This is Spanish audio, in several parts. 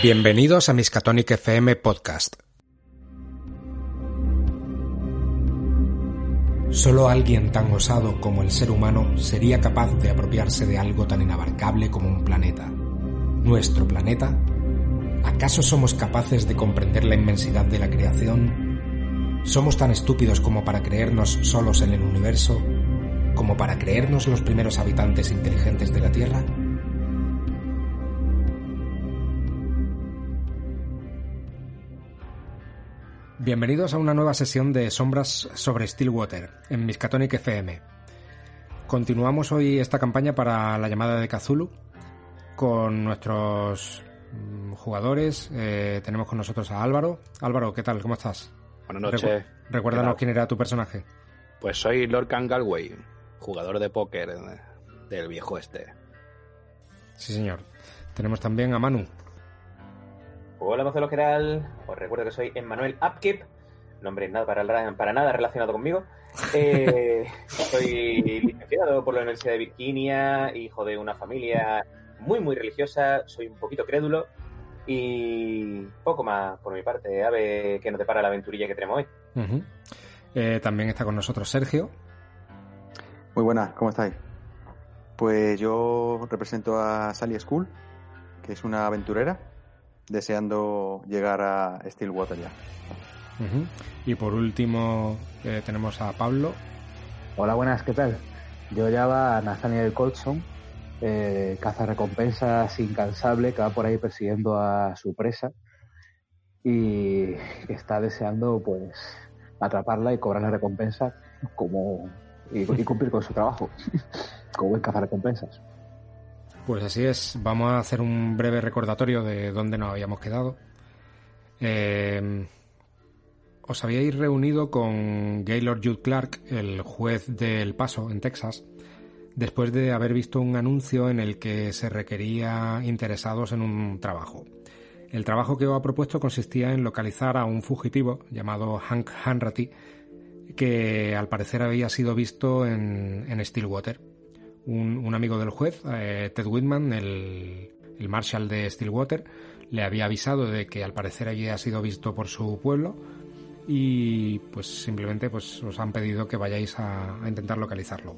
Bienvenidos a Miskatonic FM Podcast. Solo alguien tan osado como el ser humano sería capaz de apropiarse de algo tan inabarcable como un planeta. ¿Nuestro planeta? ¿Acaso somos capaces de comprender la inmensidad de la creación? ¿Somos tan estúpidos como para creernos solos en el universo? ¿Como para creernos los primeros habitantes inteligentes de la Tierra? Bienvenidos a una nueva sesión de Sombras sobre Stillwater en Miskatonic FM. Continuamos hoy esta campaña para la llamada de Kazulu con nuestros mm, jugadores. Eh, tenemos con nosotros a Álvaro. Álvaro, ¿qué tal? ¿Cómo estás? Buenas noches. recuérdanos quién era tu personaje. Pues soy Lorcan Galway, jugador de póker del viejo este. Sí, señor. Tenemos también a Manu. Hola, Marcelo Geral. Os recuerdo que soy Emmanuel Upkeep. Nombre nada para, para nada relacionado conmigo. Eh, soy licenciado por la Universidad de Virginia, hijo de una familia muy, muy religiosa. Soy un poquito crédulo. Y poco más por mi parte. A ver qué nos depara la aventurilla que tenemos hoy. Ujú. Eh, también está con nosotros Sergio. Muy buenas, ¿cómo estáis? Pues yo represento a Sally School, que es una aventurera, deseando llegar a Stillwater ya. Y por último eh, tenemos a Pablo. Hola, buenas, ¿qué tal? Yo llamo a Nathaniel Colson, eh, recompensas incansable que va por ahí persiguiendo a su presa y que está deseando pues atraparla y cobrar la recompensa como y, cumplir con su trabajo como buen cazarrecompensas. Pues así es, vamos a hacer un breve recordatorio de dónde nos habíamos quedado. Eh, os habíais reunido con Gaylord Jude Clark, el juez del Paso, en Texas, después de haber visto un anuncio en el que se requería interesados en un trabajo. El trabajo que os ha propuesto consistía en localizar a un fugitivo llamado Hank Hanratty, que al parecer había sido visto en, Stillwater. Un, amigo del juez, eh, Ted Whitman, el, marshal de Stillwater, le había avisado de que al parecer había sido visto por su pueblo y pues simplemente pues os han pedido que vayáis a, a intentar localizarlo.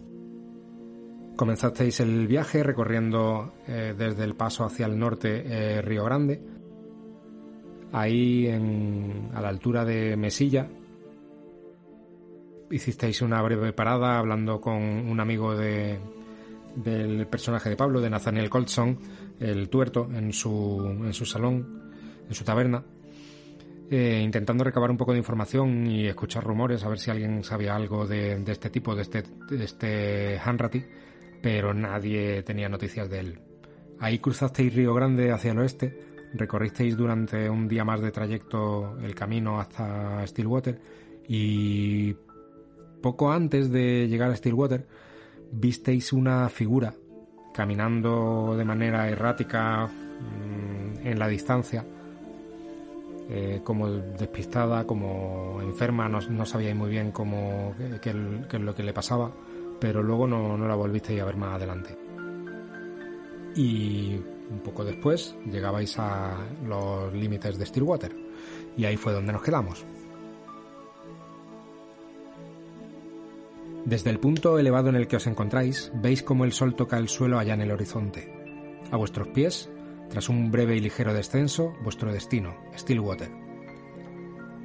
Comenzasteis el viaje recorriendo eh, desde el paso hacia el norte eh, Río Grande. Ahí en, a la altura de Mesilla hicisteis una breve parada hablando con un amigo de, del personaje de Pablo, de Nathaniel Colson, el tuerto, en su, en su salón, en su taberna, eh, intentando recabar un poco de información y escuchar rumores, a ver si alguien sabía algo de, de este tipo, de este, de este Hanratty, pero nadie tenía noticias de él. Ahí cruzasteis Río Grande hacia el oeste, recorristeis durante un día más de trayecto el camino hasta Stillwater y poco antes de llegar a Stillwater visteis una figura caminando de manera errática mmm, en la distancia, eh, como despistada, como enferma, no, sabíais muy bien cómo, qué, qué, es lo que le pasaba, pero luego no, no la volvisteis a ver más adelante. Y un poco después llegabais a los límites de Stillwater, y ahí fue donde nos quedamos. Desde el punto elevado en el que os encontráis, veis cómo el sol toca el suelo allá en el horizonte. A vuestros pies, tras un breve y ligero descenso, vuestro destino, Stillwater.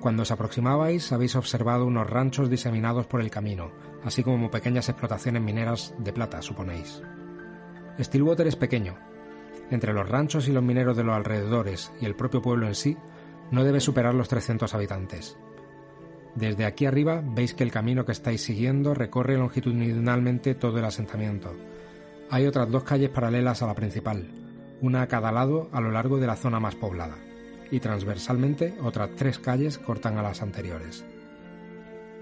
Cuando os aproximabais, habéis observado unos ranchos diseminados por el camino, así como pequeñas explotaciones mineras de plata, suponéis. Stillwater es pequeño. Entre los ranchos y los mineros de los alrededores y el propio pueblo en sí, no debe superar los 300 habitantes. Desde aquí arriba veis que el camino que estáis siguiendo recorre longitudinalmente todo el asentamiento. Hay otras dos calles paralelas a la principal, una a cada lado a lo largo de la zona más poblada, y transversalmente otras tres calles cortan a las anteriores.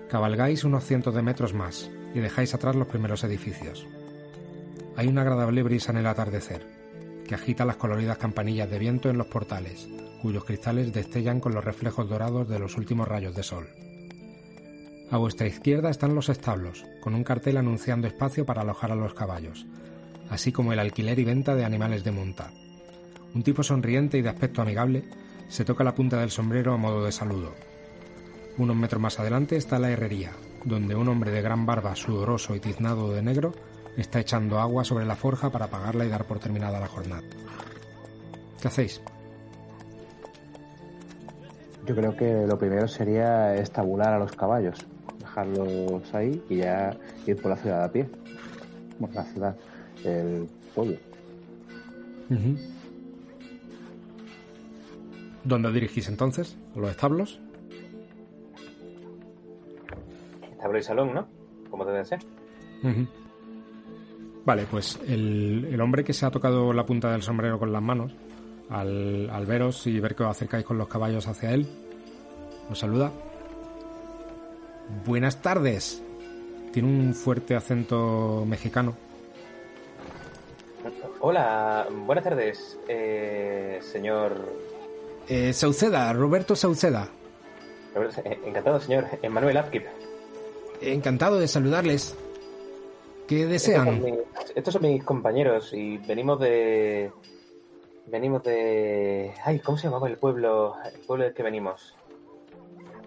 Cabalgáis unos cientos de metros más y dejáis atrás los primeros edificios. Hay una agradable brisa en el atardecer, que agita las coloridas campanillas de viento en los portales, cuyos cristales destellan con los reflejos dorados de los últimos rayos de sol. A vuestra izquierda están los establos, con un cartel anunciando espacio para alojar a los caballos. así como el alquiler y venta de animales de monta. Un tipo sonriente y de aspecto amigable se toca la punta del sombrero a modo de saludo. Unos metros más adelante está la herrería, donde un hombre de gran barba, sudoroso y tiznado de negro, está echando agua sobre la forja para apagarla y dar por terminada la jornada. ¿Qué hacéis? Yo creo que lo primero sería estabular a los caballos, dejarlos ahí y ya ir por la ciudad a pie. Bueno, la ciudad, el pueblo. ¿Dónde os dirigís entonces? ¿A los establos? Establo y salón, ¿no? Como debe ser. Vale, pues el, el hombre que se ha tocado la punta del sombrero con las manos, al, al veros y ver que os acercáis con los caballos hacia él, os saluda. Buenas tardes. Tiene un fuerte acento mexicano. Hola, buenas tardes, eh, señor. Eh, Sauceda, Roberto Sauceda. eh, Encantado, señor. Emmanuel Upkeep. Encantado de saludarles. ¿Qué Estos son, desean? mis, estos son mis compañeros y venimos de. Venimos de. Ay, ¿cómo se llamaba el pueblo? El pueblo del que venimos.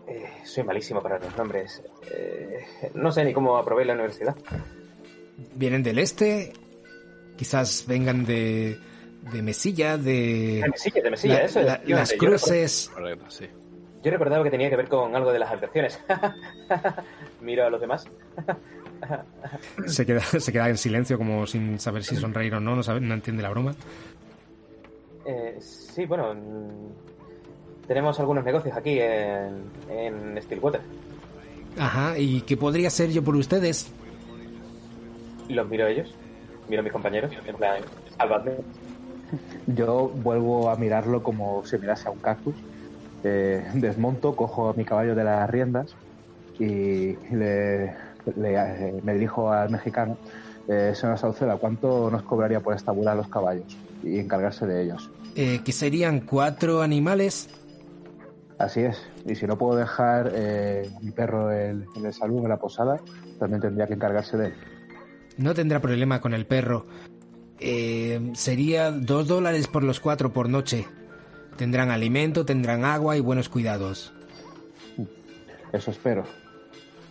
Eh, soy malísimo para los nombres. Eh, no sé ni cómo aprobé la universidad. ¿Vienen del este? Quizás vengan de, de Mesilla, de... De Mesilla, de Mesilla, la- eso. la- las Yo cruces. Sí. Yo recordaba que tenía que ver con algo de las habitaciones. Miro a los demás. Se queda, se queda en silencio como sin saber si sonreír o no, no, sabe- no entiende la broma. Eh, sí, bueno. mm, Tenemos algunos negocios aquí en, en Stillwater. Ajá, ¿y qué podría ser yo por ustedes? Los miro a ellos. Miro a mis compañeros. En plan, salvadme. Yo vuelvo a mirarlo como si mirase a un cactus. Eh, desmonto, cojo a mi caballo de las riendas y le, le- eh, me dirijo al mexicano. Eh, señor Sauceda, ¿cuánto nos cobraría por estabular los caballos y encargarse de ellos? Eh, que serían cuatro animales. Así es. Y si no puedo dejar eh, mi perro en, en el salón, en la posada, también tendría que encargarse de él. No tendrá problema con el perro. Eh, sería dos dólares por los cuatro por noche. Tendrán alimento, tendrán agua y buenos cuidados. Eso espero.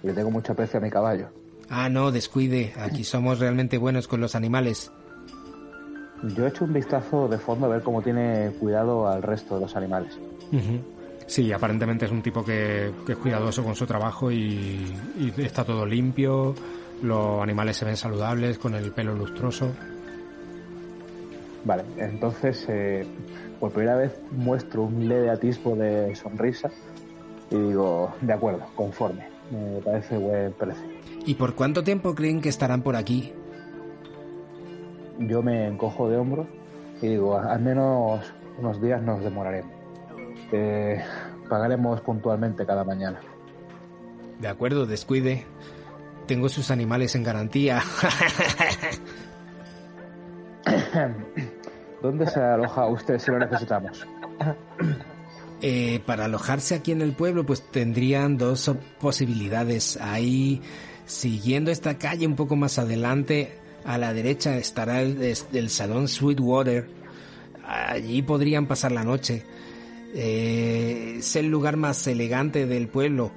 Le tengo mucho aprecio a mi caballo. Ah, no, descuide. Aquí somos realmente buenos con los animales. Yo he hecho un vistazo de fondo a ver cómo tiene cuidado al resto de los animales. Sí, aparentemente es un tipo que, que es cuidadoso con su trabajo y, y está todo limpio. Los animales se ven saludables, con el pelo lustroso. Vale, entonces eh, por primera vez muestro un leve atisbo de sonrisa y digo, de acuerdo, conforme. Me parece buen precio. ¿Y por cuánto tiempo creen que estarán por aquí? Yo me encojo de hombros y digo, al menos unos días nos demoraremos. Eh, pagaremos puntualmente cada mañana. De acuerdo, descuide. Tengo sus animales en garantía. ¿Dónde se aloja usted si lo necesitamos? Eh, para alojarse aquí en el pueblo, pues tendrían dos posibilidades. Ahí, siguiendo esta calle un poco más adelante, a la derecha estará el, salón Sweetwater. Allí podrían pasar la noche. Eh, es el lugar más elegante del pueblo.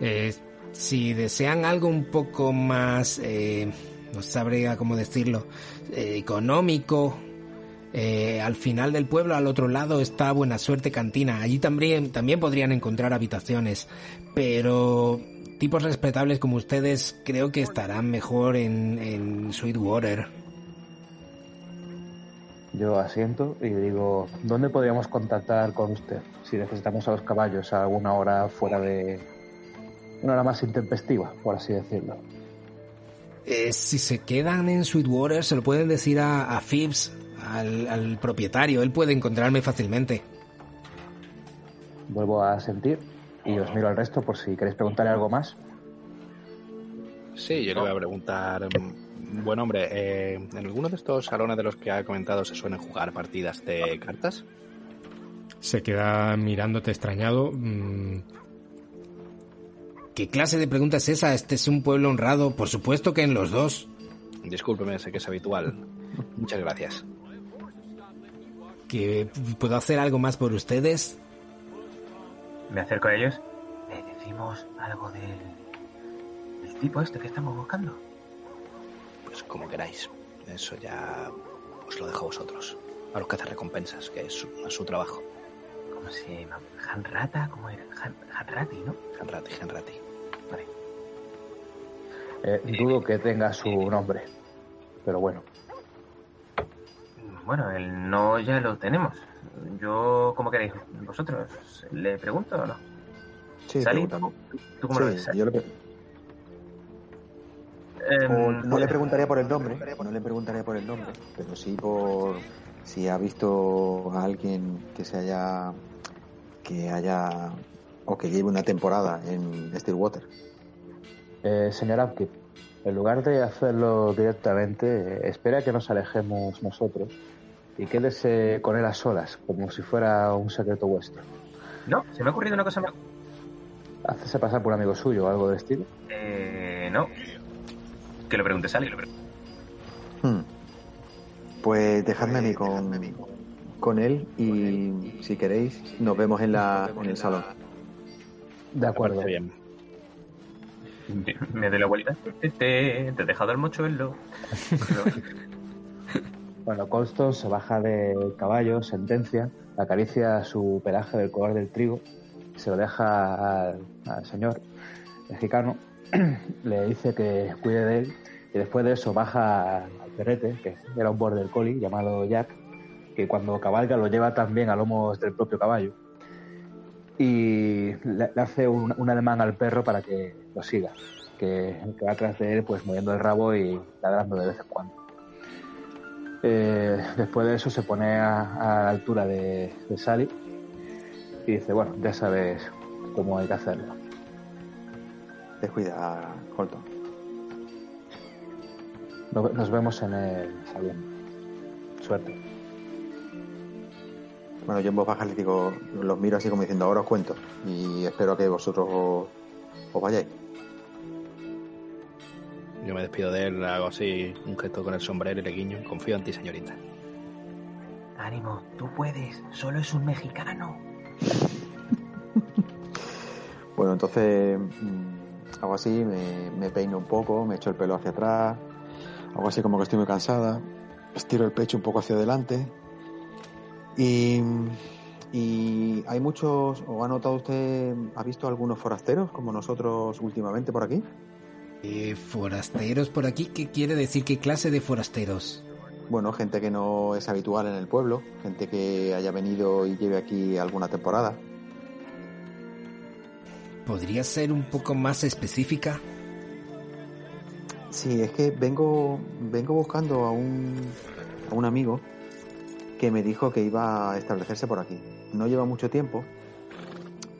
Eh, si desean algo un poco más, eh, no sabría cómo decirlo, económico, al final del pueblo, al otro lado, está Buena Suerte Cantina. Allí también, también podrían encontrar habitaciones. Pero tipos respetables como ustedes creo que estarán mejor en, en Sweetwater. Yo asiento y digo, ¿dónde podríamos contactar con usted si necesitamos a los caballos a alguna hora fuera de... una hora más intempestiva, por así decirlo? Eh, si se quedan en Sweetwater, se lo pueden decir a, a Phibbs, al, al propietario. Él puede encontrarme fácilmente. Vuelvo a sentir y os miro al resto por si queréis preguntarle algo más. Sí, yo le voy a preguntar. mm, Buen hombre, eh, ¿en alguno de estos salones de los que ha comentado se suelen jugar partidas de cartas? Se queda mirándote extrañado. Mm. ¿Qué clase de pregunta es esa? Este es un pueblo honrado. Por supuesto que en los dos. Discúlpeme, sé que es habitual. Muchas gracias. ¿Que puedo hacer algo más por ustedes? Me acerco a ellos. ¿Le decimos algo del, del tipo este que estamos buscando? Pues como queráis. Eso ya os lo dejo a vosotros. A los que hacen recompensas, que es su, es su trabajo. ¿Cómo se llama? ¿Hanrata? ¿Cómo era? Han, Hanrati, ¿no? Hanrati, Hanrati. Vale. Eh, dudo que tenga su nombre. Pero bueno. Bueno, el no ya lo tenemos. Yo, ¿cómo queréis? ¿Vosotros? ¿Le pregunto o no? Sí. ¿Tú cómo lo ves? Yo le Em, no le preguntaría por el nombre, no le preguntaría por el nombre, pero sí por si ha visto a alguien que se haya que haya o que lleve una temporada en Stillwater. Eh, señor Upkeep, en lugar de hacerlo directamente, espera que nos alejemos nosotros y quédese con él a solas, como si fuera un secreto vuestro. No, se me ha ocurrido una cosa más. Hácese pasar por un amigo suyo o algo de estilo. Eh, no. Que lo pregunte Sally. Lo pregunte. Hmm. Pues dejadme a mí con, con él y si queréis nos vemos en la en el salón. De acuerdo. Bien. Me- Me doy la vuelta. Te, te, te he dejado el mochuelo. Bueno, Colston se baja del caballo, sentencia, acaricia su pelaje del color del trigo, se lo deja al, señor mexicano, le dice que cuide de él y después de eso baja al perrete, que era un border collie llamado Jack, que cuando cabalga lo lleva también a lomos del propio caballo y le, hace un, un ademán al perro para que lo siga, que, que va atrás de él pues moviendo el rabo y ladrando de vez en cuando. Eh, después de eso se pone a, a la altura de, de Sally y dice, bueno, ya sabes cómo hay que hacerlo. Descuida, Colton. Nos, vemos en el salón. Suerte. Bueno, yo en voz baja les digo, los miro así como diciendo, ahora os cuento y espero que vosotros os, os vayáis. Yo me despido de él, hago así un gesto con el sombrero y le guiño. Confío en ti, señorita. Ánimo, tú puedes. Solo es un mexicano. Bueno, entonces mm, hago así, me, me peino un poco, me echo el pelo hacia atrás, hago así como que estoy muy cansada, estiro el pecho un poco hacia adelante y, y hay muchos, o ha notado usted, ha visto algunos forasteros como nosotros últimamente por aquí? Eh, ¿Forasteros por aquí? ¿Qué quiere decir? ¿Qué clase de forasteros? Bueno, gente que no es habitual en el pueblo, gente que haya venido y lleve aquí alguna temporada. ¿Podría ser un poco más específica? Sí, es que vengo, vengo buscando a un, a un amigo que me dijo que iba a establecerse por aquí. No lleva mucho tiempo,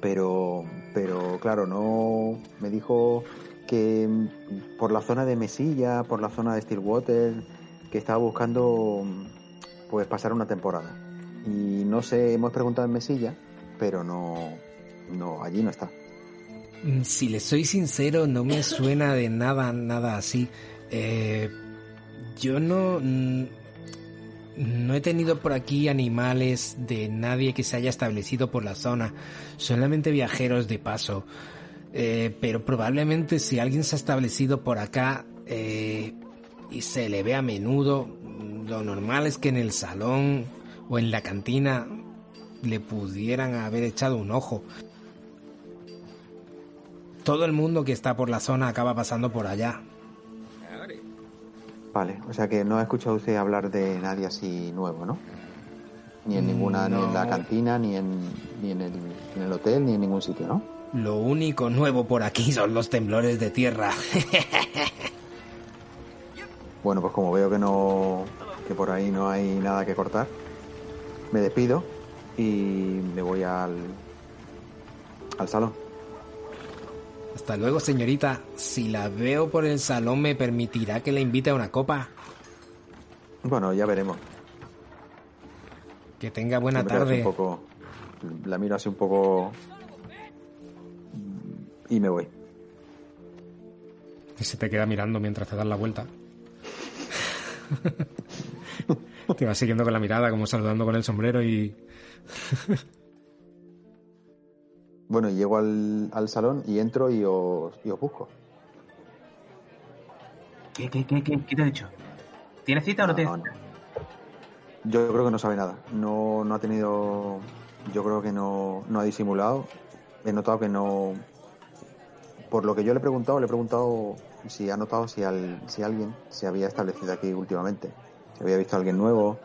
pero, pero claro, no me dijo que mm, por la zona de Mesilla, por la zona de Stillwater, que estaba buscando pues pasar una temporada. Y no sé, hemos preguntado en Mesilla, pero no, no, allí no está. Mm, Si le soy sincero, no me suena de nada, nada así. Eh, yo no... mm, No he tenido por aquí animales de nadie que se haya establecido por la zona, solamente viajeros de paso. Eh, pero probablemente si alguien se ha establecido por acá eh, y se le ve a menudo, lo normal es que en el salón o en la cantina le pudieran haber echado un ojo. Todo el mundo que está por la zona acaba pasando por allá. Vale, o sea que no ha escuchado usted hablar de nadie así nuevo, ¿no? Ni en ninguna, ni en la cantina, ni en, ni en el, en el hotel, ni en ningún sitio, ¿no? Lo único nuevo por aquí son los temblores de tierra. Bueno, pues como veo que no, que por ahí no hay nada que cortar, me despido y me voy al, al salón. Hasta luego, señorita. Si la veo por el salón, ¿me permitirá que le invite a una copa? Bueno, ya veremos. Que tenga buena Siempre tarde. Un poco, la miro así un poco y me voy. Y se te queda mirando mientras te das la vuelta. Te va siguiendo con la mirada, como saludando con el sombrero y... Bueno, y llego al, al salón y entro y os, y os busco. ¿Qué, qué, qué, qué, qué te he dicho? ¿Tienes cita o no, tienes no. cita? Yo creo que no sabe nada. No, no ha tenido. Yo creo que no, no ha disimulado. He notado que no. Por lo que yo le he preguntado, le he preguntado si ha notado si, al, si alguien se había establecido aquí últimamente. Si había visto a alguien nuevo.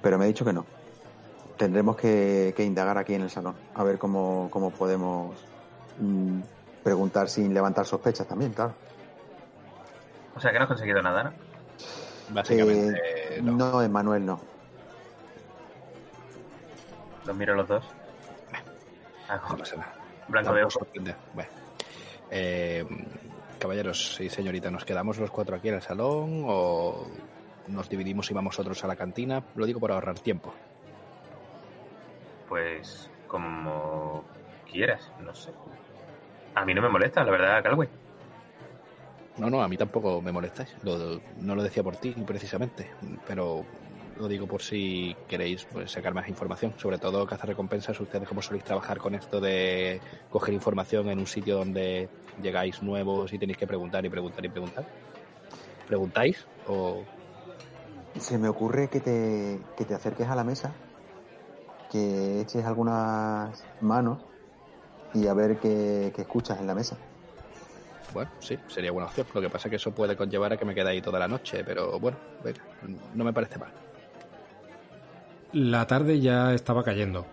Pero me ha dicho que no. Tendremos que, que indagar aquí en el salón. A ver cómo, cómo podemos mm, preguntar sin levantar sospechas también, claro. O sea que no has conseguido nada, ¿no? Básicamente, Eh, no. no, Emanuel, no. Los miro los dos. Ah, No pasa nada. Blanco de ojo. sorprende. Bueno. Eh, caballeros y señorita, ¿nos quedamos los cuatro aquí en el salón o nos dividimos y vamos otros a la cantina? Lo digo por ahorrar tiempo. Pues como quieras, no sé. A mí no me molesta, la verdad, Calway. No, no, a mí tampoco me molestáis. Lo- no lo decía por ti precisamente, pero lo digo por si queréis pues, sacar más información. Sobre todo cazar recompensas. Ustedes, como soléis trabajar con esto de coger información en un sitio donde llegáis nuevos y tenéis que preguntar y preguntar y preguntar. ¿Preguntáis? O Se me ocurre que te, que te acerques a la mesa, que eches algunas manos y a ver qué, qué escuchas en la mesa. Bueno, sí, sería buena opción. Lo que pasa es que eso puede conllevar a que me quede ahí toda la noche, pero bueno, venga, no me parece mal. La tarde ya estaba cayendo.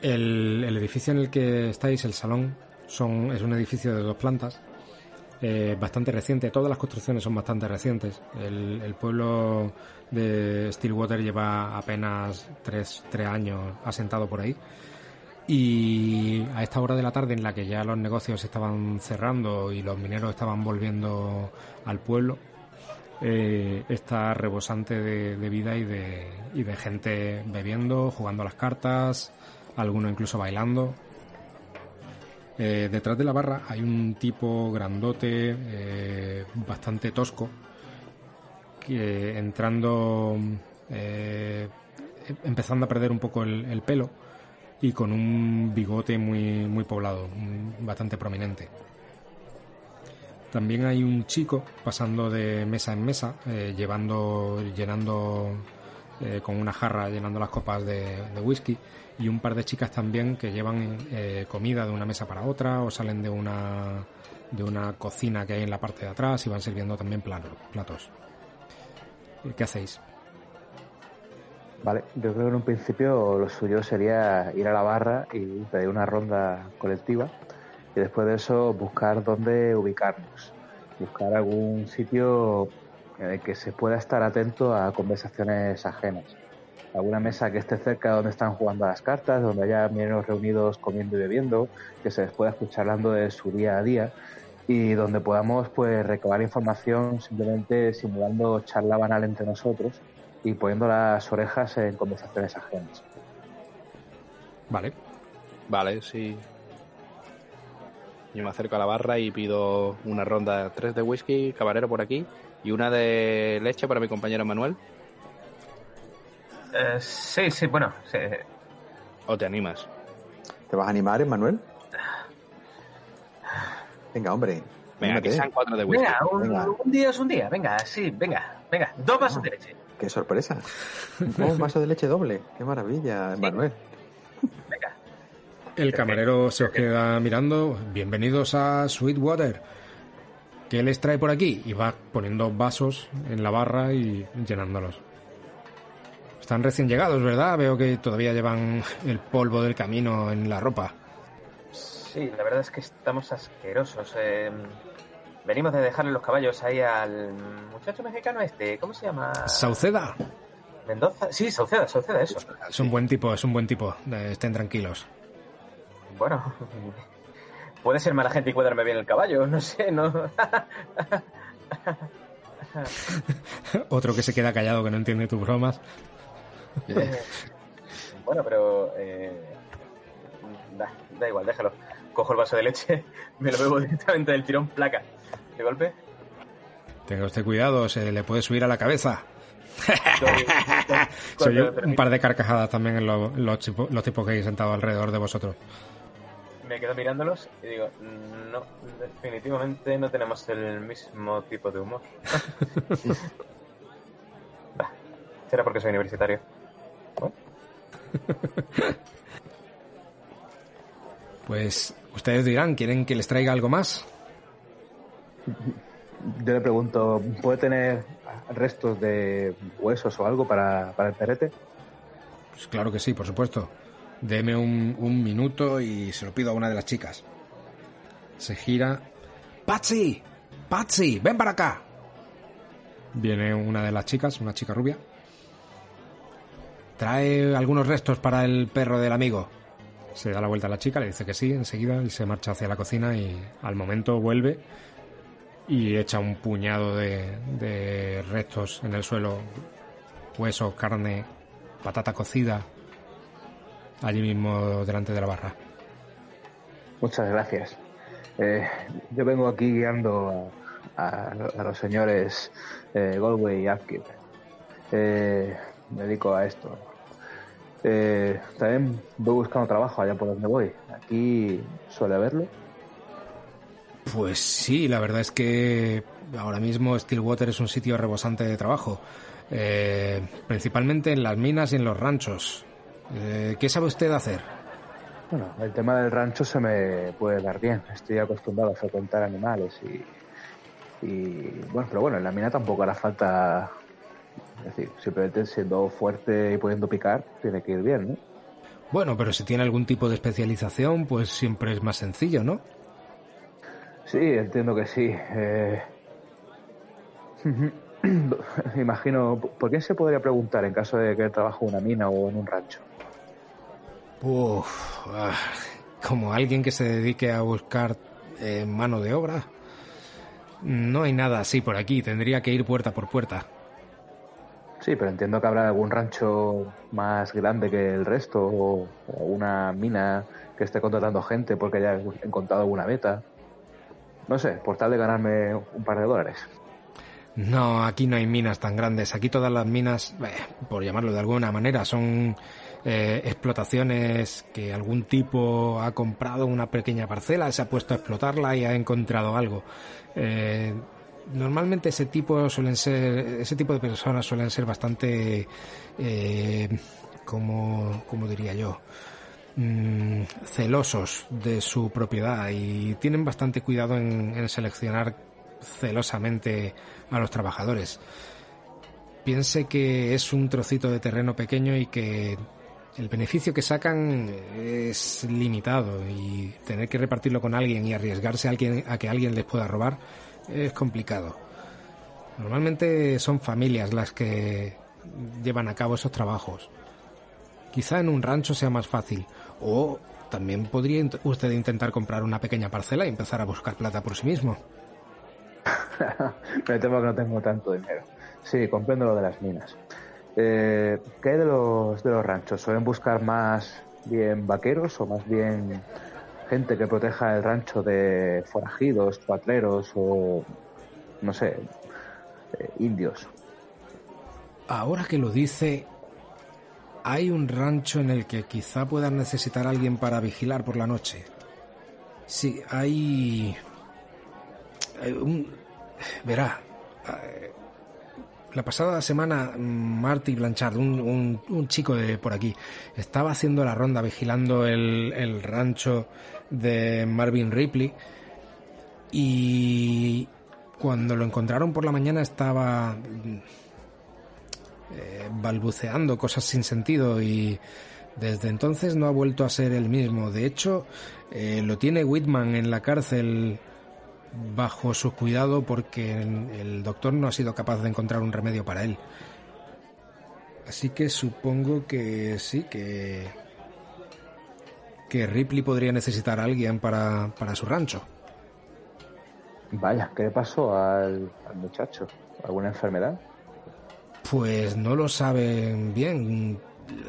El, edificio en el que estáis, el salón, son, es un edificio de dos plantas, eh, bastante reciente. Todas las construcciones son bastante recientes. El, el pueblo de Stillwater lleva apenas tres, tres años asentado por ahí. Y a esta hora de la tarde en la que ya los negocios estaban cerrando y los mineros estaban volviendo al pueblo, eh, está rebosante de, vida y de, gente bebiendo, jugando a las cartas, algunos incluso bailando. Eh, detrás de la barra hay un tipo grandote, eh, bastante tosco, que entrando, eh, empezando a perder un poco el, el pelo y con un bigote muy, poblado, un- bastante prominente. También hay un chico pasando de mesa en mesa, eh, llevando, llenando eh, con una jarra, llenando las copas de, de whisky, y un par de chicas también que llevan eh, comida de una mesa para otra o salen de una de una cocina que hay en la parte de atrás y van sirviendo también platos. ¿Qué hacéis? Vale, yo creo que en un principio lo suyo sería ir a la barra y pedir una ronda colectiva y después de eso buscar dónde ubicarnos, buscar algún sitio en el que se pueda estar atento a conversaciones ajenas. Alguna mesa que esté cerca de donde están jugando a las cartas, donde haya mineros reunidos comiendo y bebiendo, que se les pueda escuchar hablando de su día a día y donde podamos pues recabar información simplemente simulando charla banal entre nosotros y poniendo las orejas en conversaciones ajenas. Vale, Vale, sí. Yo me acerco a la barra y pido una ronda, tres de whisky, camarero por aquí, y una de leche para mi compañero Manuel. Eh, sí, sí, bueno, sí. ¿O te animas? ¿Te vas a animar, Emanuel? Venga, hombre. Venga, que sean cuatro de whisky. Venga, un, venga. un día es un día, venga, sí, venga, venga, dos vasos de leche. ¡Qué sorpresa! Un vaso de leche doble. ¡Qué maravilla, Emanuel! Venga. El camarero se os queda mirando. Bienvenidos a Sweetwater. ¿Qué les trae por aquí? Y va poniendo vasos en la barra y llenándolos. Están recién llegados, ¿verdad? Veo que todavía llevan el polvo del camino en la ropa. Sí, la verdad es que estamos asquerosos. eh, venimos de dejarle los caballos ahí al muchacho mexicano este, ¿cómo se llama? Sauceda. Mendoza. Sí, Sauceda, Sauceda, eso. Es un buen tipo, es un buen tipo. Eh, Estén tranquilos. Bueno, puede ser mala gente y cuadrarme bien el caballo, no sé, no. Otro que se queda callado que no entiende tus bromas. bueno, pero eh, da, da igual, déjalo. Cojo el vaso de leche, me lo bebo directamente del tirón, placa. De golpe. Tenga usted cuidado, se le puede subir a la cabeza. Soy un par de carcajadas también en los, los, tipos, los tipos que hay sentados alrededor de vosotros. Me quedo mirándolos y digo, no, definitivamente no tenemos el mismo tipo de humor. bah, será porque soy universitario. Pues ustedes dirán, ¿quieren que les traiga algo más? Yo le pregunto, ¿puede tener restos de huesos o algo para, para el perrete? Pues claro que sí, por supuesto. Deme un, un, minuto y se lo pido a una de las chicas. Se gira. ¡Patsy! ¡Patsy! ¡Ven para acá! Viene una de las chicas, una chica rubia. Trae algunos restos para el perro del amigo. Se da la vuelta a la chica, le dice que sí enseguida y se marcha hacia la cocina y al momento vuelve y echa un puñado de, de restos en el suelo, huesos, carne, patata cocida, allí mismo delante de la barra. Muchas gracias. Eh, yo vengo aquí guiando a, a, a los señores eh, Galway y Upkeep. Eh, me dedico a esto. Eh, también voy buscando trabajo allá por donde voy. Aquí suele haberlo. Pues sí, la verdad es que ahora mismo Stillwater es un sitio rebosante de trabajo, eh, principalmente en las minas y en los ranchos. Eh, ¿Qué sabe usted hacer? Bueno, el tema del rancho se me puede dar bien. Estoy acostumbrado a frecuentar animales y, y bueno, pero bueno, en la mina tampoco hará falta. Es decir, simplemente siendo fuerte y pudiendo picar, tiene que ir bien, ¿no? Bueno, pero si tiene algún tipo de especialización, pues siempre es más sencillo, ¿no? Sí, entiendo que sí. Eh... Imagino, ¿por qué se podría preguntar en caso de que trabajo en una mina o en un rancho? Uf, ah, como alguien que se dedique a buscar eh, mano de obra. No hay nada así por aquí, tendría que ir puerta por puerta. Sí, pero entiendo que habrá algún rancho más grande que el resto o, o una mina que esté contratando gente porque haya encontrado alguna meta. No sé, por tal de ganarme un par de dólares. No, aquí no hay minas tan grandes. Aquí todas las minas, eh, por llamarlo de alguna manera, son eh, explotaciones que algún tipo ha comprado una pequeña parcela, se ha puesto a explotarla y ha encontrado algo. Eh, normalmente ese tipo suelen ser, ese tipo de personas suelen ser bastante, eh, como, como diría yo, mm, celosos de su propiedad y tienen bastante cuidado en, en seleccionar celosamente a los trabajadores. Piense que es un trocito de terreno pequeño y que el beneficio que sacan es limitado y tener que repartirlo con alguien y arriesgarse a, alguien, a que alguien les pueda robar es complicado. Normalmente son familias las que llevan a cabo esos trabajos. Quizá en un rancho sea más fácil o también podría usted intentar comprar una pequeña parcela y empezar a buscar plata por sí mismo. Me temo que no tengo tanto dinero. Sí, comprendo lo de las minas. Eh, ¿Qué hay de los, de los ranchos? ¿Suelen buscar más bien vaqueros o más bien gente que proteja el rancho de forajidos, cuatreros o, no sé, eh, indios? Ahora que lo dice, hay un rancho en el que quizá puedan necesitar a alguien para vigilar por la noche. Sí, hay... hay un... Verá, eh, la pasada semana Marty Blanchard, un, un, chico de por aquí, estaba haciendo la ronda vigilando el, el rancho de Marvin Ripley y cuando lo encontraron por la mañana estaba eh, balbuceando cosas sin sentido y desde entonces no ha vuelto a ser el mismo. De hecho, eh, lo tiene Whitman en la cárcel bajo su cuidado porque el doctor no ha sido capaz de encontrar un remedio para él. Así que supongo que sí, que que Ripley podría necesitar a alguien para, para su rancho. Vaya, ¿qué le pasó al, al muchacho? ¿Alguna enfermedad? Pues no lo saben bien.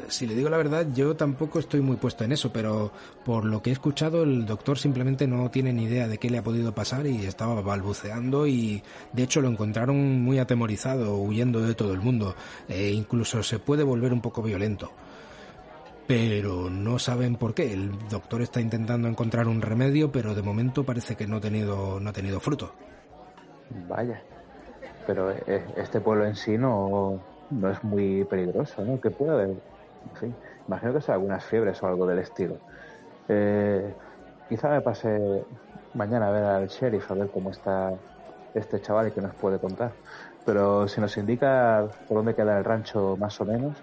Si le digo la verdad, yo tampoco estoy muy puesto en eso, pero por lo que he escuchado, el doctor simplemente no tiene ni idea de qué le ha podido pasar y estaba balbuceando y de hecho lo encontraron muy atemorizado, huyendo de todo el mundo, e incluso se puede volver un poco violento. Pero no saben por qué. El doctor está intentando encontrar un remedio, pero de momento parece que no ha tenido, no ha tenido fruto. Vaya. Pero eh, este pueblo en sí no, no es muy peligroso, ¿no? ¿Qué puede haber? En fin, imagino que son algunas fiebres o algo del estilo. Eh, quizá me pase mañana a ver al sheriff a ver cómo está este chaval y qué nos puede contar. Pero si nos indica por dónde queda el rancho más o menos,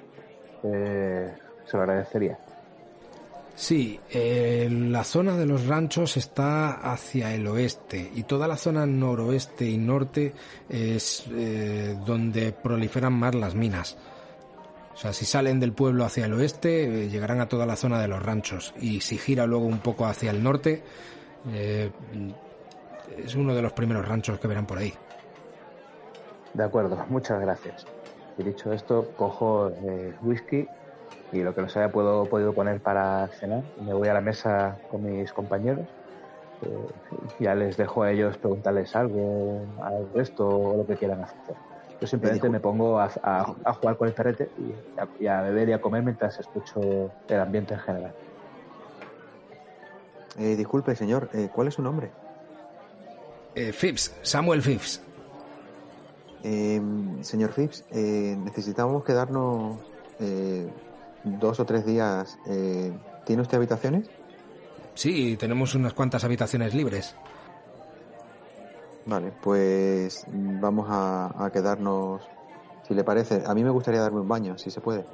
eh, se lo agradecería. Sí, eh, la zona de los ranchos está hacia el oeste y toda la zona noroeste y norte es eh, donde proliferan más las minas. O sea, si salen del pueblo hacia el oeste, eh, llegarán a toda la zona de los ranchos. Y si gira luego un poco hacia el norte, es uno de los primeros ranchos que verán por ahí. De acuerdo, muchas gracias. Y dicho esto, cojo whisky y lo que nos haya puedo, podido poner para cenar. Me voy a la mesa con mis compañeros. Eh, ya les dejo a ellos preguntarles algo al resto o lo que quieran hacer. Yo simplemente me pongo a, a- a jugar con el perrete y a, y a beber y a comer mientras escucho el ambiente en general. Eh, disculpe, señor, eh, ¿cuál es su nombre? Eh, Phipps, Samuel Phipps. Eh, señor Phipps, eh, necesitamos quedarnos eh, dos o tres días. Eh, ¿Tiene usted habitaciones? Sí, tenemos unas cuantas habitaciones libres. Vale, pues vamos a, a quedarnos, si le parece. A mí me gustaría darme un baño, si se puede.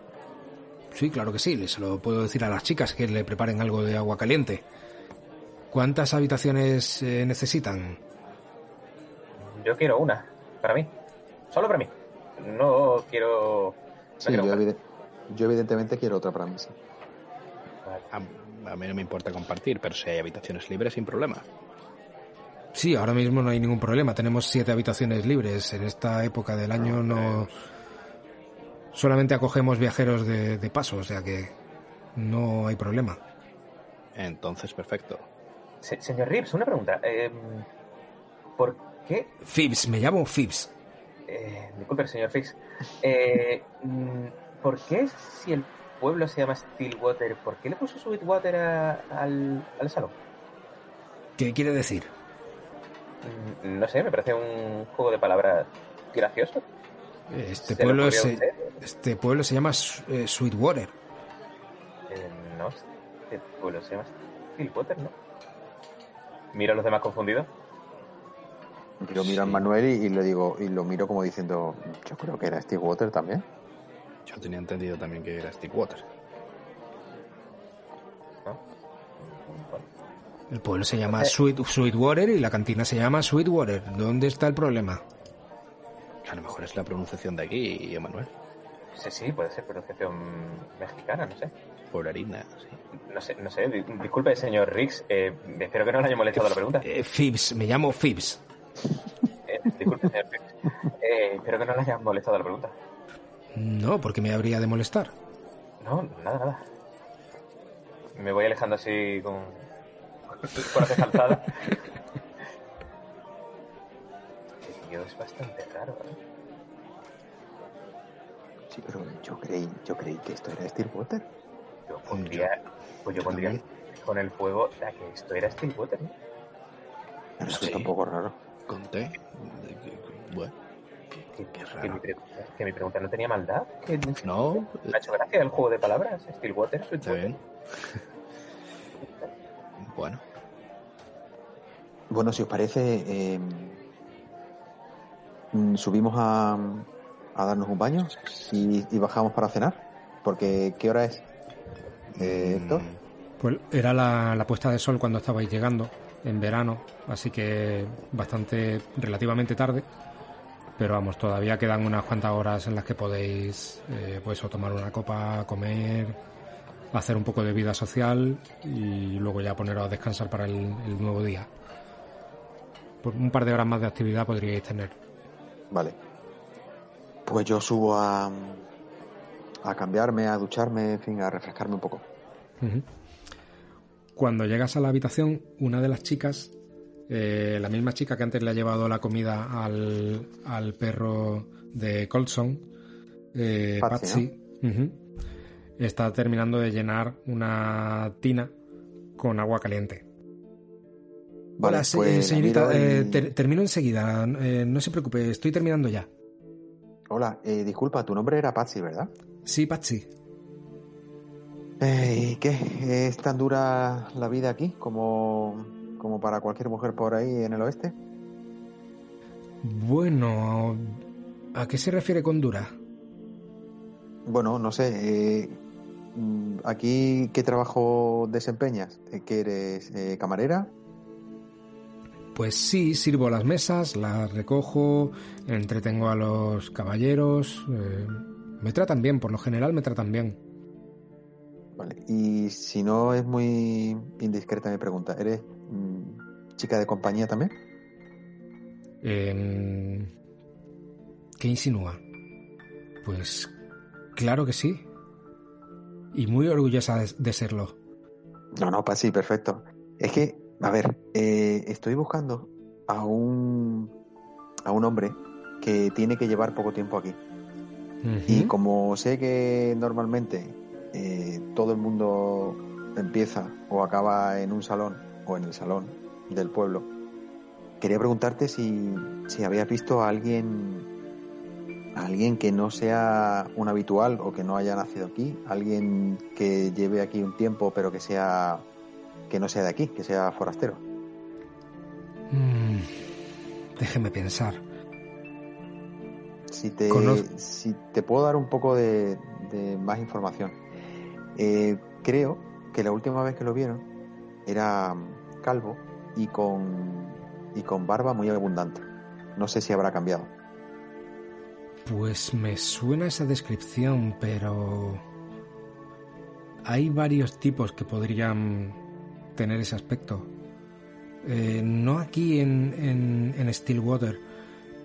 Sí, claro que sí, se lo puedo decir a las chicas que le preparen algo de agua caliente. ¿Cuántas habitaciones eh, necesitan? Yo quiero una, para mí. Solo para mí. No quiero. no Sí, quiero yo. Yo evidentemente quiero otra para mí. sí. A, a mí no me importa compartir, pero si hay habitaciones libres, sin problema. Sí, ahora mismo no hay ningún problema. Tenemos siete habitaciones libres. En esta época del año no... Solamente acogemos viajeros de, de paso, o sea que no hay problema. Entonces, perfecto. Se- señor Rips, una pregunta. Eh, ¿Por qué Phipps, me llamo Phipps. Eh, disculpe, señor Fix. Eh, mm, ¿Por qué si el pueblo se llama Stillwater, por qué le puso Sweetwater a- al, al salón? ¿Qué quiere decir? Mm, No sé, me parece un juego de palabras gracioso. Este ¿Se le pueblo, se, este pueblo se llama eh, Sweetwater. Eh, no, este pueblo se llama Stillwater, ¿no? Mira a los demás confundidos. Yo miro a. Manuel y, y le digo, y lo miro como diciendo, yo creo que era Steve Water también. Yo tenía entendido también que era. Bueno, El pueblo se llama Eh. Sweet, Sweetwater y la cantina se llama Sweetwater. ¿Dónde está el problema? A lo mejor es la pronunciación de aquí, Emanuel. sí, sí, puede ser pronunciación mexicana, no sé. Por harina, sí. No sé, no sé. di- Disculpe, señor Riggs. eh, espero que no le haya molestado la pregunta. Eh, Phipps, me llamo. Eh, disculpe, señor Riggs. Eh, espero que no le haya molestado la pregunta. No, porque me habría de molestar. No, nada, nada. Me voy alejando así con. con la ceja alzada. Este tío es bastante raro, ¿eh? Sí, pero yo creí, yo creí que esto era Steve Water. Yo pondría. Pues yo yo pondría también. con el fuego a que esto era Stillwater, ¿no? Pero eso Sí. está un poco raro. Conté. Bueno, Que, Qué que mi pregunta, que mi pregunta no tenía maldad. Que no, me ha hecho gracia el juego de palabras. Stillwater, está bien. Bueno, Bueno, si os parece, eh, mm, subimos a, a darnos un baño y, y bajamos para cenar. Porque, ¿qué hora es? Eh, Héctor? Pues era la, la puesta de sol cuando estabais llegando, en verano, así que bastante, relativamente tarde. Pero vamos, todavía quedan unas cuantas horas en las que podéis, eh, pues, o tomar una copa, comer, hacer un poco de vida social y luego ya poneros a descansar para el, el nuevo día. Por un par de horas más de actividad podríais tener. Vale. Pues yo subo a, a cambiarme, a ducharme, en fin, a refrescarme un poco. Cuando llegas a la habitación, una de las chicas, eh, la misma chica que antes le ha llevado la comida al, al perro de Colson, eh, Patsy, está terminando de llenar una tina con agua caliente. Vale, Hola, pues señorita, eh, ter- termino enseguida. eh, no se preocupe, estoy terminando ya. Hola, eh, disculpa, tu nombre era Patsy, ¿verdad? Sí, Patsy. ¿Y qué? ¿Es tan dura la vida aquí como, como para cualquier mujer por ahí en el oeste? Bueno, ¿a qué se refiere con dura? Bueno, no sé. eh, mm, ¿Aquí qué trabajo desempeñas? Eh, ¿Que eres eh, camarera? Pues sí, sirvo las mesas, las recojo, entretengo a los caballeros. eh, me tratan bien, por lo general me tratan bien. Vale. Y si no es muy indiscreta mi pregunta, ¿eres mm, chica de compañía también? Em, ¿Qué insinúa? Pues claro que sí. Y muy orgullosa de, de serlo. No, no, Patsy, perfecto. Es que, a ver, eh, estoy buscando a un, a un hombre que tiene que llevar poco tiempo aquí. Y como sé que normalmente eh, todo el mundo empieza o acaba en un salón o en el salón del pueblo, quería preguntarte si, si habías visto a alguien, a alguien que no sea un habitual o que no haya nacido aquí, alguien que lleve aquí un tiempo pero que sea que no sea de aquí, que sea forastero. Mm, déjeme pensar. Si te, si te puedo dar un poco de, de más información. Eh, creo que la última vez que lo vieron era mm, calvo y con, y con barba muy abundante. No sé si habrá cambiado. Pues me suena esa descripción, pero hay varios tipos que podrían tener ese aspecto. Eh, no aquí en, en, en Stillwater,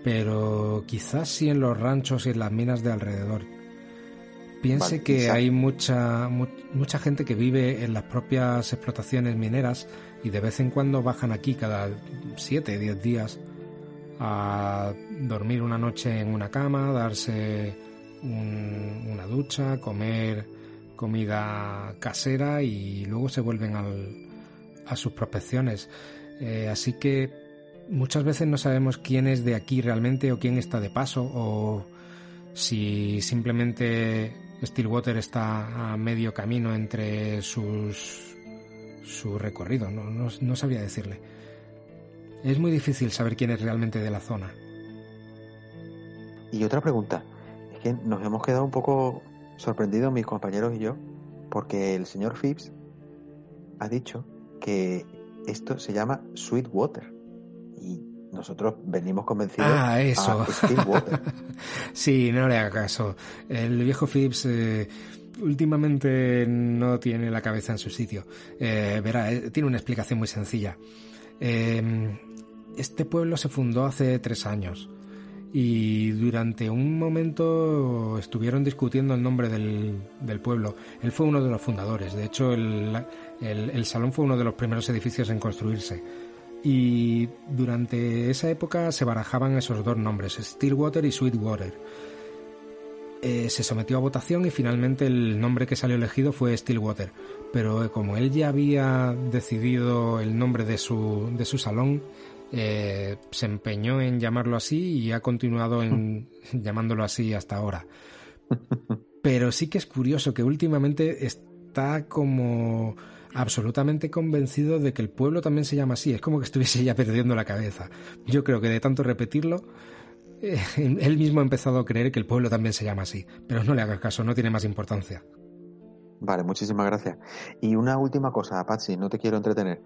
pero quizás sí en los ranchos y en las minas de alrededor. Piense Vale, que hay mucha, mu- mucha gente que vive en las propias explotaciones mineras y de vez en cuando bajan aquí cada 7, 10 días a dormir una noche en una cama, darse un- una ducha, comer comida casera y luego se vuelven al- a sus prospecciones. Eh, así que muchas veces no sabemos quién es de aquí realmente o quién está de paso o si simplemente Stillwater está a medio camino entre sus su recorrido, no, no, no sabría decirle. Es muy difícil saber quién es realmente de la zona. Y otra pregunta, es que nos hemos quedado un poco sorprendidos mis compañeros y yo, porque el señor Phipps ha dicho que esto se llama Sweetwater. Y nosotros venimos convencidos Ah, eso. a sí, no le haga caso. El viejo Phipps eh, últimamente no tiene la cabeza en su sitio. Eh, verá, eh, tiene una explicación muy sencilla. Eh, este pueblo se fundó hace tres años y durante un momento estuvieron discutiendo el nombre del, del pueblo. Él fue uno de los fundadores. De hecho, el, el- el salón fue uno de los primeros edificios en construirse. Y durante esa época se barajaban esos dos nombres, Stillwater y Sweetwater. Eh, se sometió a votación y finalmente el nombre que salió elegido fue Stillwater. Pero eh, como él ya había decidido el nombre de su, de su salón, eh, se empeñó en llamarlo así y ha continuado en llamándolo así hasta ahora. Pero sí que es curioso que últimamente está como absolutamente convencido de que el pueblo también se llama así. Es como que estuviese ya perdiendo la cabeza. Yo creo que de tanto repetirlo, eh, él mismo ha empezado a creer que el pueblo también se llama así. Pero no le hagas caso, no tiene más importancia. Vale, muchísimas gracias. Y una última cosa, Patsy, no te quiero entretener.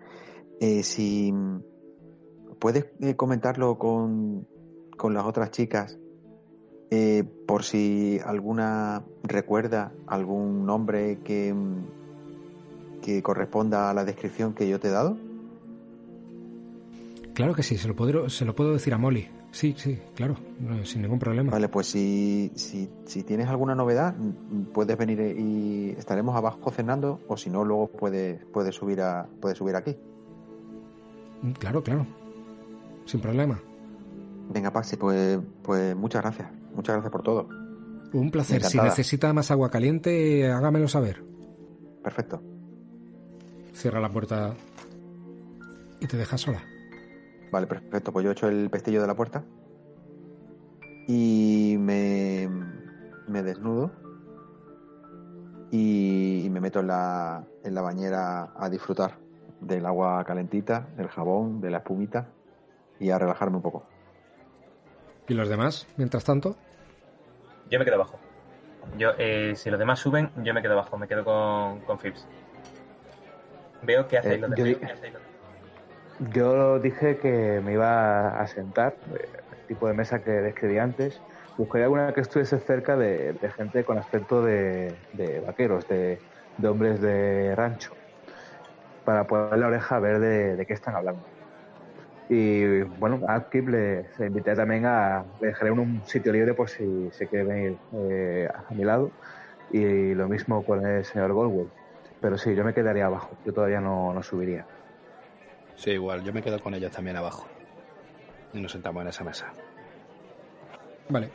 Eh, si puedes eh, comentarlo con, con las otras chicas, eh, por si alguna recuerda algún nombre que, que corresponda a la descripción que yo te he dado. Claro que sí, se lo puedo, se lo puedo decir a Molly. Sí, sí, claro, no, sin ningún problema. Vale, pues si, si, si tienes alguna novedad, puedes venir y estaremos abajo cenando, o si no, luego puedes, puedes subir a, puedes subir aquí. Mm, Claro, claro. Sin problema. Venga, Paxi, pues, pues muchas gracias. Muchas gracias por todo. Un placer. Si necesita más agua caliente, hágamelo saber. Perfecto. Cierra la puerta y te deja sola. Vale, perfecto. Pues yo echo el pestillo de la puerta y me, me desnudo y, y me meto en la, en la bañera a disfrutar del agua calentita, del jabón, de la espumita y a relajarme un poco. ¿Y los demás, mientras tanto? Yo me quedo abajo. Yo, eh, si los demás suben, yo me quedo abajo, me quedo con, con Phipps. Veo que hacéis Eh, los yo demás. di- ¿Qué hacéis los demás? Yo dije que me iba a sentar, eh, el tipo de mesa que describí antes. Buscaría alguna que estuviese cerca de, de gente con aspecto de, de vaqueros, de, de hombres de rancho, para poner la oreja a ver de, de qué están hablando. Y bueno, a Upkeep le, invité también a. Le dejaré un, un sitio libre por si se quiere venir eh, a mi lado. Y lo mismo con el señor Goldwell. Pero sí, yo me quedaría abajo. Yo todavía no, no subiría. Sí, igual, yo me quedo con ellos también abajo. Y nos sentamos en esa mesa. Vale.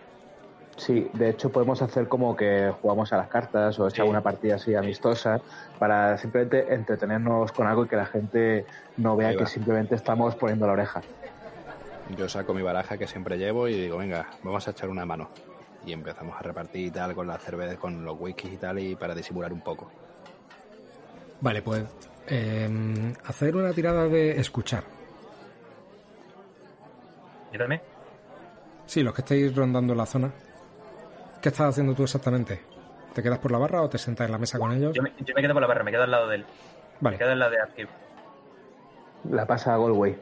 Sí, de hecho podemos hacer como que jugamos a las cartas o echar Sí. una partida así amistosa para simplemente entretenernos con algo y que la gente no vea que simplemente estamos poniendo la oreja. Yo saco mi baraja que siempre llevo y digo, venga, vamos a echar una mano. Y empezamos a repartir y tal con las cervezas, con los whiskies y tal, y para disimular un poco. Vale, pues eh, hacer una tirada de escuchar. ¿Yo también? Sí, los que estáis rondando la zona. ¿Qué estás haciendo tú exactamente? ¿Te quedas por la barra o te sientas en la mesa con ellos? Yo me, yo me quedo por la barra, me quedo al lado de él. Me Vale, quedo al lado de Upkeep. La pasa a Galway.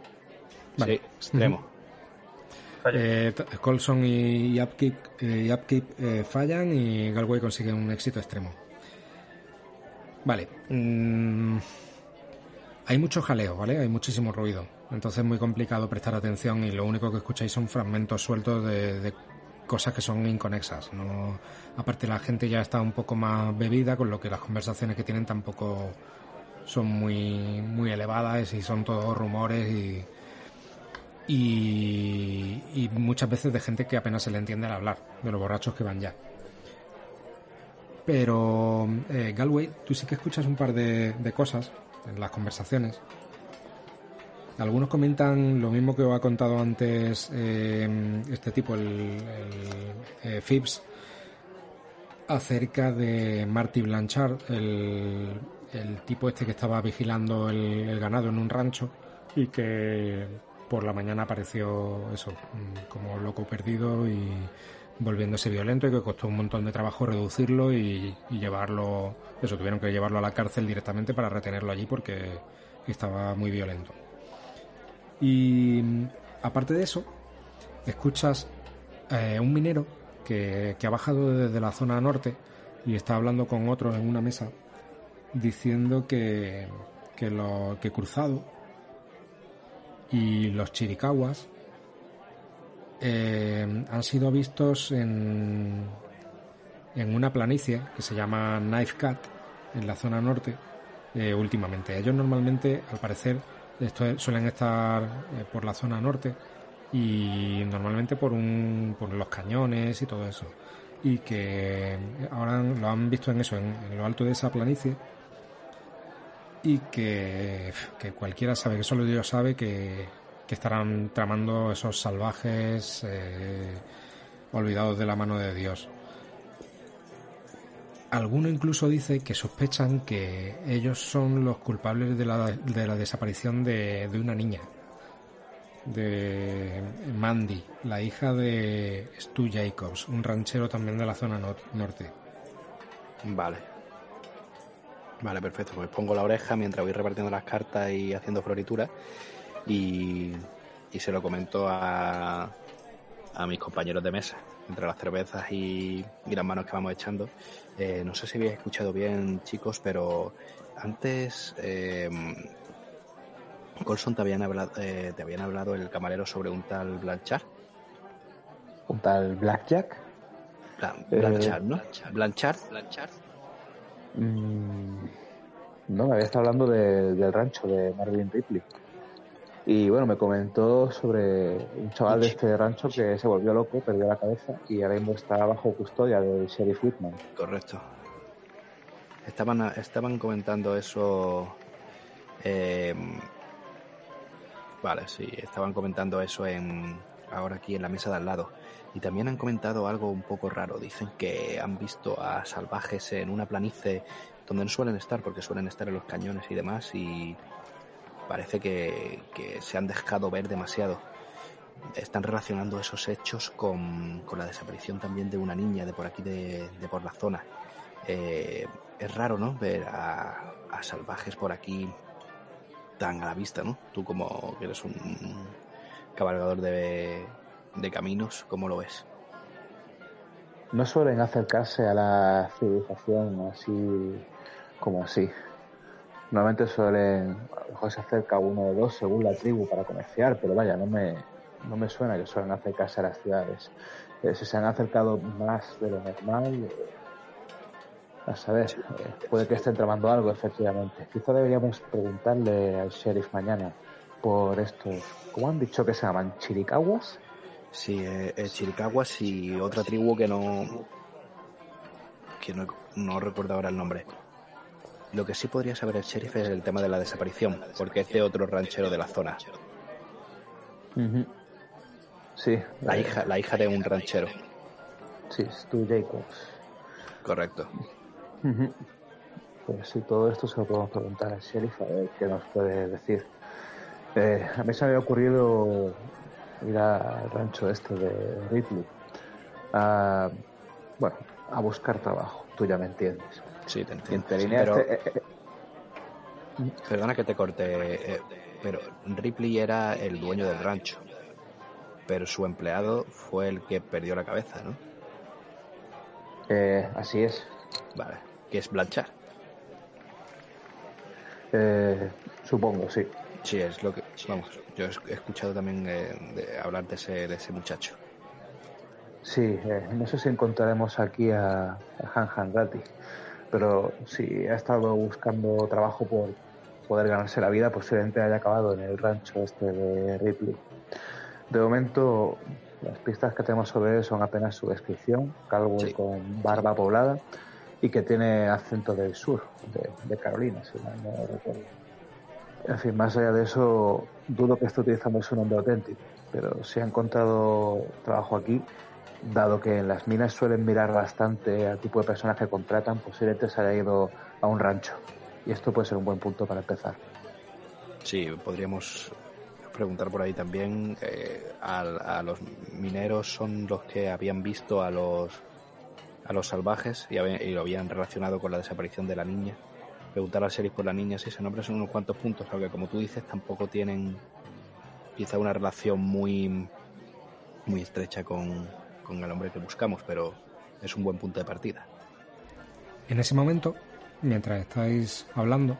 Vale. Sí, extremo. Eh, Colson y Upkeep, eh, y Upkeep, eh, fallan y Galway consigue un éxito extremo. Vale. mm, hay mucho jaleo, ¿vale? Hay muchísimo ruido. Entonces es muy complicado prestar atención y lo único que escucháis son fragmentos sueltos de, de cosas que son inconexas. No, aparte la gente ya está un poco más bebida, con lo que las conversaciones que tienen tampoco son muy, muy elevadas y son todos rumores y, y, y muchas veces de gente que apenas se le entiende al hablar, de los borrachos que van ya. Pero, eh, Galway, tú sí que escuchas un par de, de cosas en las conversaciones. Algunos comentan lo mismo que os ha contado antes eh, este tipo, el, el, eh, acerca de Marty Blanchard, el, el tipo este que estaba vigilando el, el ganado en un rancho y que por la mañana apareció eso, mm, como loco perdido y volviéndose violento y que costó un montón de trabajo reducirlo y, llevarlo, eso, tuvieron que llevarlo a la cárcel directamente para retenerlo allí porque estaba muy violento. Y aparte de eso, escuchas eh, un minero que, que ha bajado desde la zona norte y está hablando con otros en una mesa diciendo que, que, lo, que Cruzado y los Chiricahuas eh, han sido vistos en, en una planicie que se llama Knife Cut en la zona norte eh, últimamente. Ellos normalmente, al parecer, esto es- suelen estar eh, por la zona norte y normalmente por un por los cañones y todo eso y que ahora lo han visto en eso en, en lo alto de esa planicie y que, que cualquiera sabe que solo Dios sabe que, que estarán tramando esos salvajes eh, olvidados de la mano de Dios Alguno incluso dice que sospechan que ellos son los culpables de la, de la desaparición de, de una niña, de Mandy, la hija de Stu Jacobs, un ranchero también de la zona nor- norte. Vale. Vale, perfecto. Pues pongo la oreja mientras voy repartiendo las cartas y haciendo florituras. Y, y se lo comento a, a mis compañeros de mesa, entre las cervezas y, y las manos que vamos echando. Eh, no sé si habéis escuchado bien, chicos, pero antes eh, Colson te habían hablado, eh, te habían hablado el camarero sobre un tal Blanchard. un tal Blackjack. Blan- Blanchard, ¿no? Blanchard. Mm, no, me había estado hablando de- del rancho de Marvin Ripley. Y bueno, me comentó sobre un chaval de este rancho que se volvió loco, perdió la cabeza y ahora mismo está bajo custodia del sheriff Whitman. Correcto. Estaban, estaban comentando eso. eh, vale, sí, estaban comentando eso en ahora aquí en la mesa de al lado. Y también han comentado algo un poco raro. Dicen que han visto a salvajes en una planicie donde no suelen estar, porque suelen estar en los cañones y demás, y parece que, se han dejado ver demasiado. Están relacionando esos hechos con, con la desaparición también de una niña de por aquí, de, de por la zona. Eh, es raro, ¿no? Ver a, a salvajes por aquí tan a la vista, ¿no? Tú como que eres un cabalgador de, de caminos, ¿cómo lo ves? No suelen acercarse a la civilización así como así. Normalmente suelen, a lo mejor se acerca uno o dos según la tribu para comerciar, pero vaya, no me, no me suena que suelen acercarse a las ciudades. Eh, si se han acercado más de lo normal, eh, a saber, eh, puede que estén tramando algo, efectivamente. Quizá deberíamos preguntarle al sheriff mañana por estos, ¿cómo han dicho que se llaman? ¿Chiricaguas? Sí, eh, eh, Chiricahuas y otra tribu que no. que no, no recuerdo ahora el nombre. Lo que sí podría saber el sheriff es el tema de la desaparición, porque es de otro ranchero de la zona. Sí, La hija, la hija de un ranchero. Sí, Stu Jacobs. Correcto. Pues sí, todo esto se lo podemos preguntar al sheriff a ver qué nos puede decir. Eh, a mí se me había ocurrido ir al rancho este de Ripley a, bueno, a buscar trabajo, tú ya me entiendes. Sí, te entiendo. Pero, eh, eh, eh, perdona que te corte, eh, pero Ripley era el dueño del rancho. Pero su empleado fue el que perdió la cabeza, ¿no? eh, así es. Vale. Que es Blanchard. Eh, supongo, sí. Sí, es lo que. Vamos, yo he escuchado también eh, de hablar de ese, de ese muchacho. Sí, eh, no sé si encontraremos aquí a, a Han Han Ratti, pero si ha estado buscando trabajo por poder ganarse la vida, posiblemente haya acabado en el rancho este de Ripley. De momento, las pistas que tenemos sobre él son apenas su descripción, calvo Sí. con barba poblada, y que tiene acento del sur, de, de Carolina, si mal no recuerdo. En fin, más allá de eso, dudo que esté utilizando su nombre auténtico, pero si ha encontrado trabajo aquí, dado que en las minas suelen mirar bastante al tipo de personas que contratan, posiblemente se haya ido a un rancho. Y esto puede ser un buen punto para empezar. Sí, podríamos preguntar por ahí también. eh, al- a, los mineros son los que habían visto a los a los salvajes y, lo habían relacionado con la desaparición de la niña. Preguntar al sheriff por la niña, sí, se nombran son unos cuantos puntos, aunque como tú dices, tampoco tienen quizá una relación muy muy estrecha con, con el hombre que buscamos, pero es un buen punto de partida. En ese momento, mientras estáis hablando,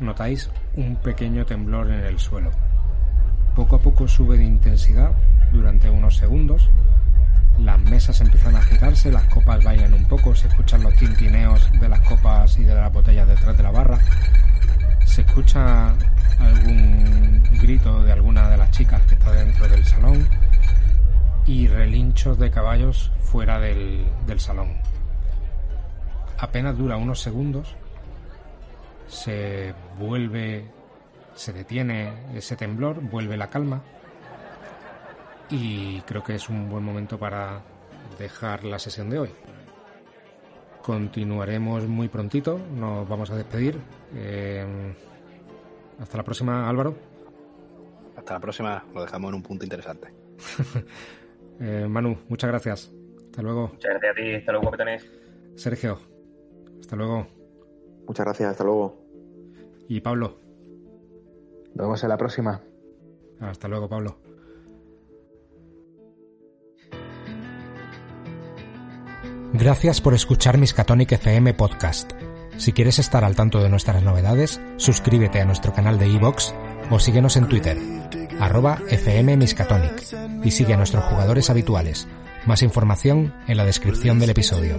notáis un pequeño temblor en el suelo. Poco a poco sube de intensidad durante unos segundos. Las mesas empiezan a agitarse, las copas bailan un poco, se escuchan los tintineos de las copas y de las botellas detrás de la barra. Se escucha algún grito de alguna de las chicas que está dentro del salón y relinchos de caballos fuera del, del salón apenas dura unos segundos, se vuelve, se detiene ese temblor, vuelve la calma y creo que es un buen momento para dejar la sesión de hoy. Continuaremos muy prontito, nos vamos a despedir. Eh, hasta la próxima, Álvaro. Hasta la próxima, lo dejamos en un punto interesante. Eh, Manu, muchas gracias. Hasta luego. Muchas gracias a ti. Hasta luego, guapetones. Sergio, hasta luego. Muchas gracias, hasta luego. Y Pablo, Nos vemos en la próxima. hasta luego, Pablo. Gracias por escuchar Miskatonic FM Podcast. Si quieres estar al tanto de nuestras novedades, suscríbete a nuestro canal de iVoox o síguenos en Twitter. Arroba FM Miskatonic y sigue a nuestros jugadores habituales. Más información en la descripción del episodio.